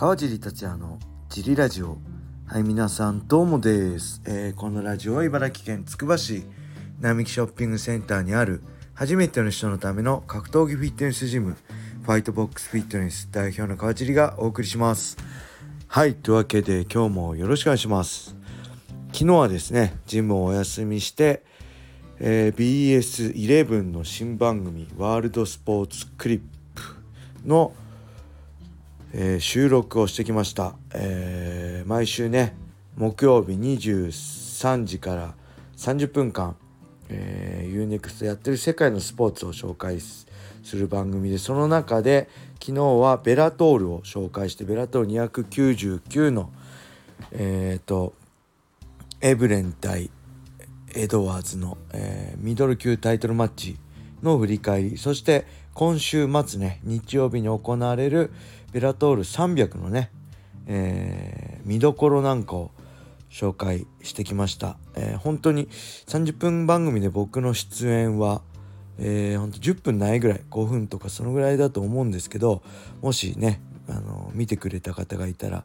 川尻達也のジリラジオ。はい皆さんどうもです、えー、このラジオは茨城県つくば市並木ショッピングセンターにある初めての人のための格闘技フィットネスジムファイトボックスフィットネス代表の川尻がお送りします。はいというわけで今日もよろしくお願いします。昨日はですねジムをお休みしてえー、BS11 の新番組「ワールドスポーツクリップの」えー、収録をしてきました、えー、毎週ね木曜日23時から30分間、えー、UNEXT やってる世界のスポーツを紹介する番組でその中で昨日はベラトールを紹介してベラトール299のえっ、ー、とエブレン対エドワーズの、えー、ミドル級タイトルマッチの振り返りそして今週末ね日曜日に行われるベラトール300のね、えー、見どころなんかを紹介してきました、えー、本当に30分番組で僕の出演は、えー、本当10分ないぐらい5分とかそのぐらいだと思うんですけどもしねあの見てくれた方がいたら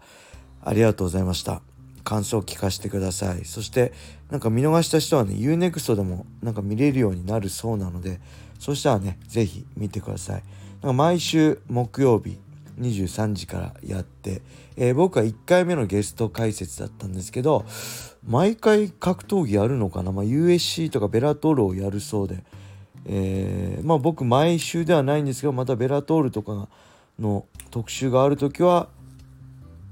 ありがとうございました。感想を聞かせてください。そしてなんか見逃した人はね UNEXT でもなんか見れるようになるそうなのでそしたらね是非見てください。なんか毎週木曜日23時からやって、えー、僕は1回目のゲスト解説だったんですけど毎回格闘技やるのかな、まあ、USC とかベラトールをやるそうで、えー、まあ僕毎週ではないんですけどまたベラトールとかの特集がある時は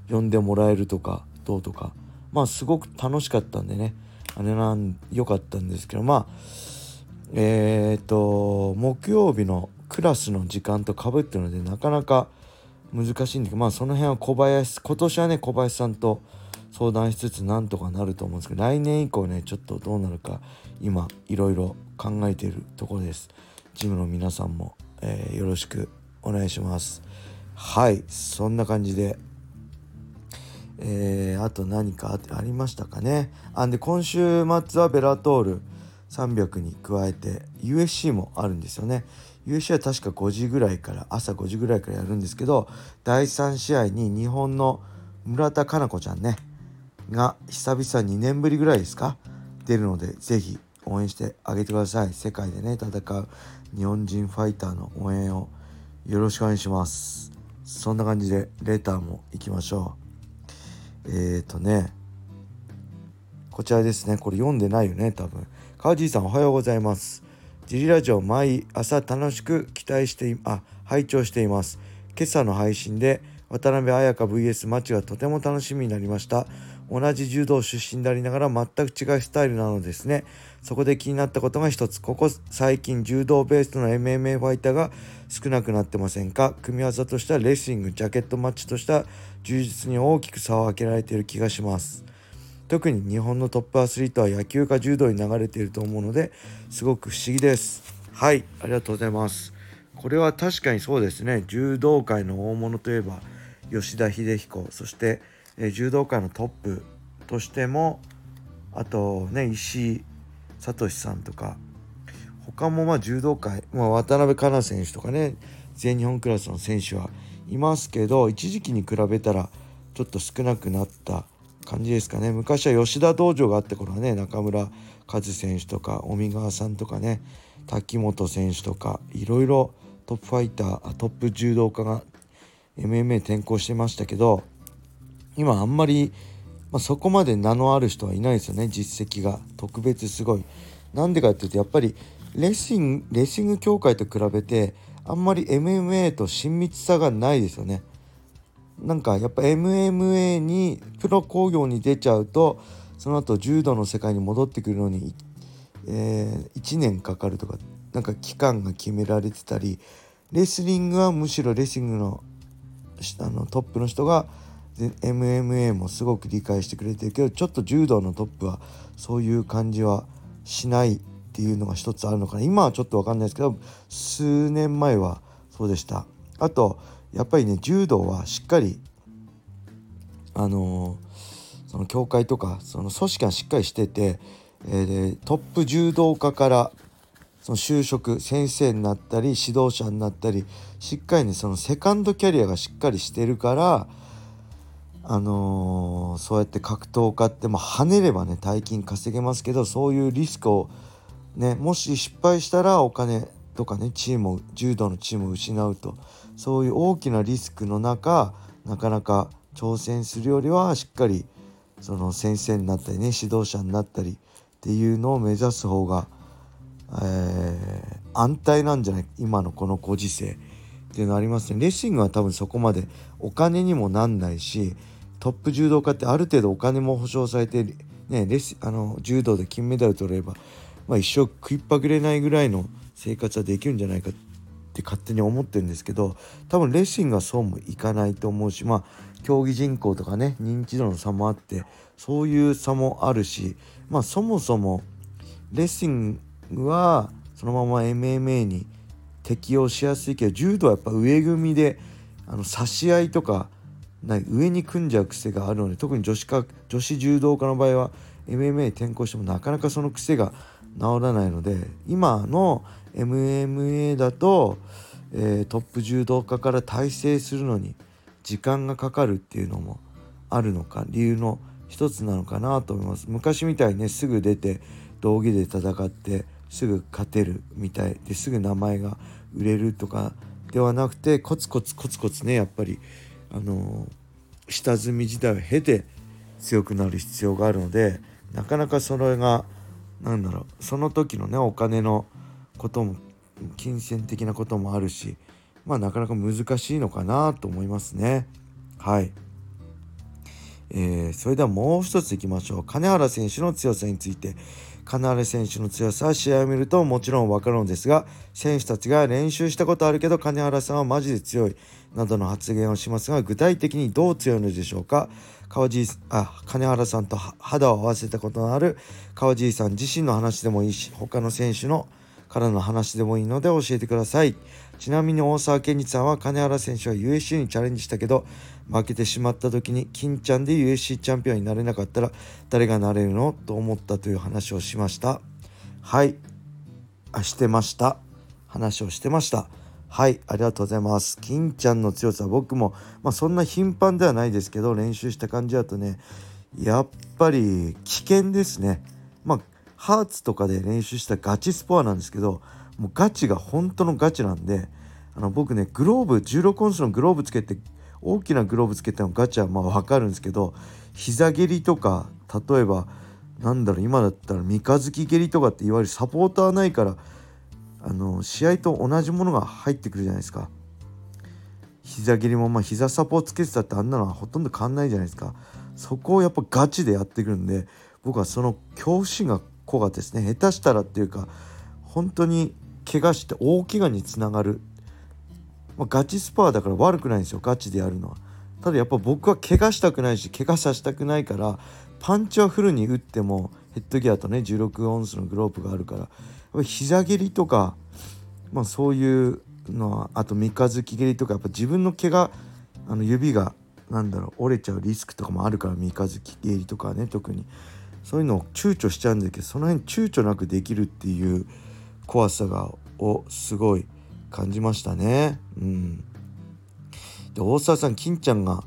呼んでもらえるとかどうとか。まあすごく楽しかったんでね。あれなん良かったんですけどまあえっ、ー、と木曜日のクラスの時間とかぶってるのでなかなか難しいんだけどまあその辺は小林今年はね小林さんと相談しつつなんとかなると思うんですけど来年以降ねちょっとどうなるか今いろいろ考えているところです。ジムの皆さんも、えー、よろしくお願いします。はいそんな感じで。えー、あと何かありましたかね。あんで今週末はベラトール300に加えて USC もあるんですよね。USC は確か5時ぐらいから朝5時ぐらいからやるんですけど第3試合に日本の村田佳菜子ちゃんねが久々2年ぶりぐらいですか出るので是非応援してあげてください。世界でね戦う日本人ファイターの応援をよろしくお願いします。そんな感じでレターも行きましょう。えっ、ー、とねこちらですね。これ読んでないよね多分。川地さんおはようございます。ジリラジオ毎朝楽しく期待してあ拝聴しています。今朝の配信で渡辺彩香 VS マッチがとても楽しみになりました。同じ柔道出身でありながら全く違うスタイルなのですね。そこで気になったことが一つ。ここ最近柔道ベースの MMA ファイターが少なくなってませんか？組み技としてはレスリングジャケットマッチとした充実に大きく差を開けられている気がします。特に日本のトップアスリートは野球か柔道に流れていると思うのですごく不思議です。はいありがとうございます。これは確かにそうですね。柔道界の大物といえば吉田秀彦そして、え柔道界のトップとしてもあとね石井聡さんとか他もまあ柔道界、まあ、渡辺香奈選手とかね全日本クラスの選手はいますけど一時期に比べたらちょっと少なくなった感じですかね昔は吉田道場があった頃はね中村和選手とか尾身川さんとかね滝本選手とかいろいろトップファイタートップ柔道家が MMA 転向してましたけど今あんまり、まあ、そこまで名のある人はいないですよね実績が特別すごい。なんでかっていうとやっぱりレスリングレスリング協会と比べてあんまり MMA と親密さがないですよね。なんかやっぱ MMA にプロ工業に出ちゃうとその後柔道の世界に戻ってくるのに、えー、1年かかるとかなんか期間が決められてたりレスリングはむしろレスリングのあのトップの人が MMA もすごく理解してくれてるけどちょっと柔道のトップはそういう感じはしないっていうのが一つあるのかな。今はちょっと分かんないですけど数年前はそうでした。あとやっぱりね柔道はしっかりあのー、その協会とかその組織がしっかりしてて、えー、トップ柔道家からその就職先生になったり指導者になったりしっかりねそのセカンドキャリアがしっかりしてるからあのー、そうやって格闘家ってま跳ねればね大金稼げますけどそういうリスクをねもし失敗したらお金とかねチームを柔道のチームを失うとそういう大きなリスクの中なかなか挑戦するよりはしっかりその先生になったりね指導者になったりっていうのを目指す方が、えー、安泰なんじゃない今のこのご時世っていうのありますね。レッシングは多分そこまでお金にもなんないしトップ柔道家ってある程度お金も保証されてねレスあの柔道で金メダル取れれば、まあ、一生食いっぱぐれないぐらいの生活はできるんじゃないかって勝手に思ってるんですけど多分レッシングはそうもいかないと思うしまあ競技人口とかね認知度の差もあってそういう差もあるしまあそもそもレッシングはそのまま MMA に適応しやすいけど柔道はやっぱ上組であの差し合いとかない上に組んじゃう癖があるので特に女子か女子柔道家の場合は MMA に転向してもなかなかその癖が治らないので今の MMA だと、えー、トップ柔道家から体制するのに時間がかかるっていうのもあるのか理由の一つなのかなと思います。昔みたいにねすぐ出て道着で戦ってすぐ勝てるみたいですぐ名前が売れるとかではなくてコツコツコツコツねやっぱりあの下積み時代を経て強くなる必要があるのでなかなかそれがなんだろうその時のねお金のことも金銭的なこともあるしまあなかなか難しいのかなと思いますね。はい、えー、それではもう一ついきましょう。金原選手の強さについて。金原選手の強さは試合を見るともちろん分かるのですが選手たちが練習したことあるけど金原さんはマジで強いなどの発言をしますが具体的にどう強いのでしょうか。川地あ金原さんと肌を合わせたことのある川地さん自身の話でもいいし他の選手のからの話でもいいので教えてください。ちなみに大沢健二さんは金原選手は USC にチャレンジしたけど負けてしまった時に金ちゃんで USC チャンピオンになれなかったら誰がなれるのと思ったという話をしました。はい。あしてました。話をしてました。はい。ありがとうございます。金ちゃんの強さ僕もまあそんな頻繁ではないですけど練習した感じだとねやっぱり危険ですね。まあハーツとかで練習したガチスポアなんですけどもうガチが本当のガチなんであの僕ねグローブ16オンスのグローブつけて大きなグローブつけてのガチャはまあ分かるんですけど膝蹴りとか例えばなんだろう今だったら三日月蹴りとかっていわゆるサポーターないからあの試合と同じものが入ってくるじゃないですか。膝蹴りもまあ膝サポーつけてたってあんなのはほとんど変わんないじゃないですか。そこをやっぱガチでやってくるんで僕はその恐怖心が怖かったですね。下手したらっていうか本当に怪我して大怪我につながる、まあ、ガチスパーだから悪くないんですよ。ガチでやるのは。ただやっぱ僕は怪我したくないし怪我させたくないからパンチはフルに打ってもヘッドギアとね16オンスのグローブがあるから膝蹴りとか、まあ、そういうのはあと三日月蹴りとかやっぱ自分の毛があの指がなんだろう折れちゃうリスクとかもあるから三日月蹴りとかね特に。そういうのを躊躇しちゃうんだけどその辺躊躇なくできるっていう怖さがをすごい。感じましたね。うん、で大沢さん金ちゃんが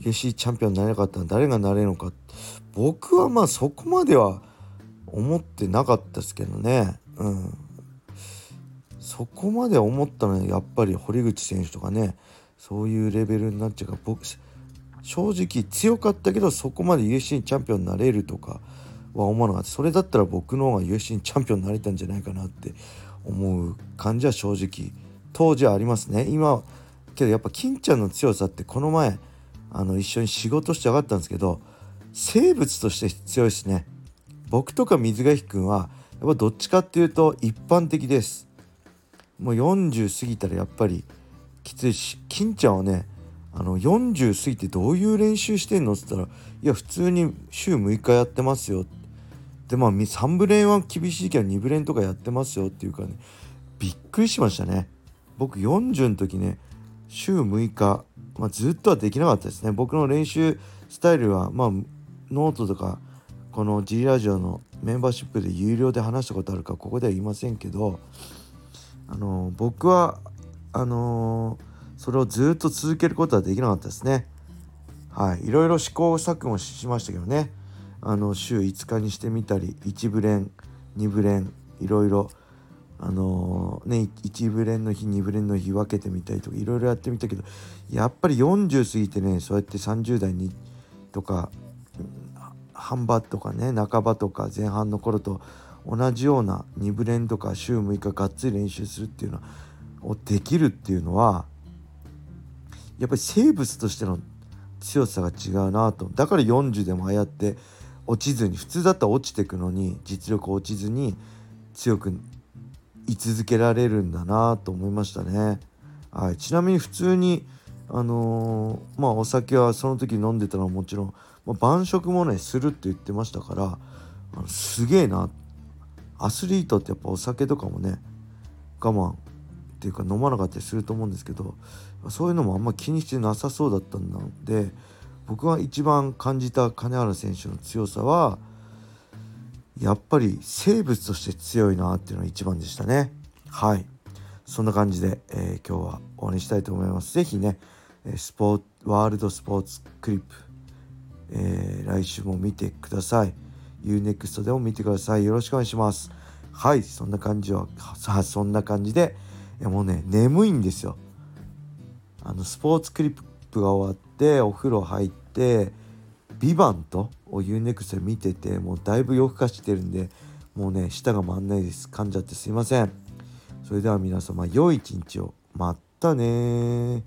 UFC チャンピオンになれなかったら誰がなれるのか。僕はまあそこまでは思ってなかったですけどね。うん、そこまで思ったのはやっぱり堀口選手とかねそういうレベルになっちゃうか。僕正直強かったけどそこまで UFC チャンピオンになれるとかは思わなかった。それだったら僕の方が UFC チャンピオンになれたんじゃないかなって思う感じは正直当時はありますね。今けどやっぱ金ちゃんの強さってこの前あの一緒に仕事して上がったんですけど生物として強いですね。僕とか水垣君はやっぱどっちかっていうと一般的です。もう40過ぎたらやっぱりきついし金ちゃんはねあの40過ぎてどういう練習してんのっつったらいや普通に週6日やってますよってでまあ3ブレーンは厳しいけど2ブレーンとかやってますよっていうかねびっくりしましたね。僕40の時ね週6日、まあ、ずっとはできなかったですね。僕の練習スタイルはまあノートとかこの G ラジオのメンバーシップで有料で話したことあるかここでは言いませんけどあの僕はあのそれをずっと続けることはできなかったですね。はい。いろいろ試行錯誤しましたけどね。あの週5日にしてみたり1部練2部練いろいろあの、ね1ブレンの日2ブレンの日分けてみたりとかいろいろやってみたけどやっぱり40過ぎてねそうやって30代にとか半ばとかね半ばとか前半の頃と同じような2ブレンとか週6日がっつり練習するっていうのをできるっていうのはやっぱり生物としての強さが違うなと。だから40でもああやって落ちずに普通だったら落ちてくのに実力落ちずに強く居続けられるんだなと思いましたね。はい、ちなみに普通にあのー、まあお酒はその時飲んでたのはもちろん、まあ、晩食もねするって言ってましたからあのすげえなアスリートってやっぱお酒とかもね我慢っていうか飲まなかったりすると思うんですけどそういうのもあんま気にしてなさそうだったので僕が一番感じた金原選手の強さはやっぱり生物として強いなっていうのが一番でしたね。はい。そんな感じで、えー、今日は終わりにしたいと思います。是非ねスポーツワールドスポーツクリップ、えー、来週も見てください。UNEXT でも見てください。よろしくお願いします。はい。そんな感じはさあそんな感じでもうね眠いんですよ。あのスポーツクリップが終わってお風呂入って「ビバンと UNEXT で見ててもうだいぶ夜更かしてるんでもうね舌が回んないです。噛んじゃってすいません。それでは皆様良い一日を。またね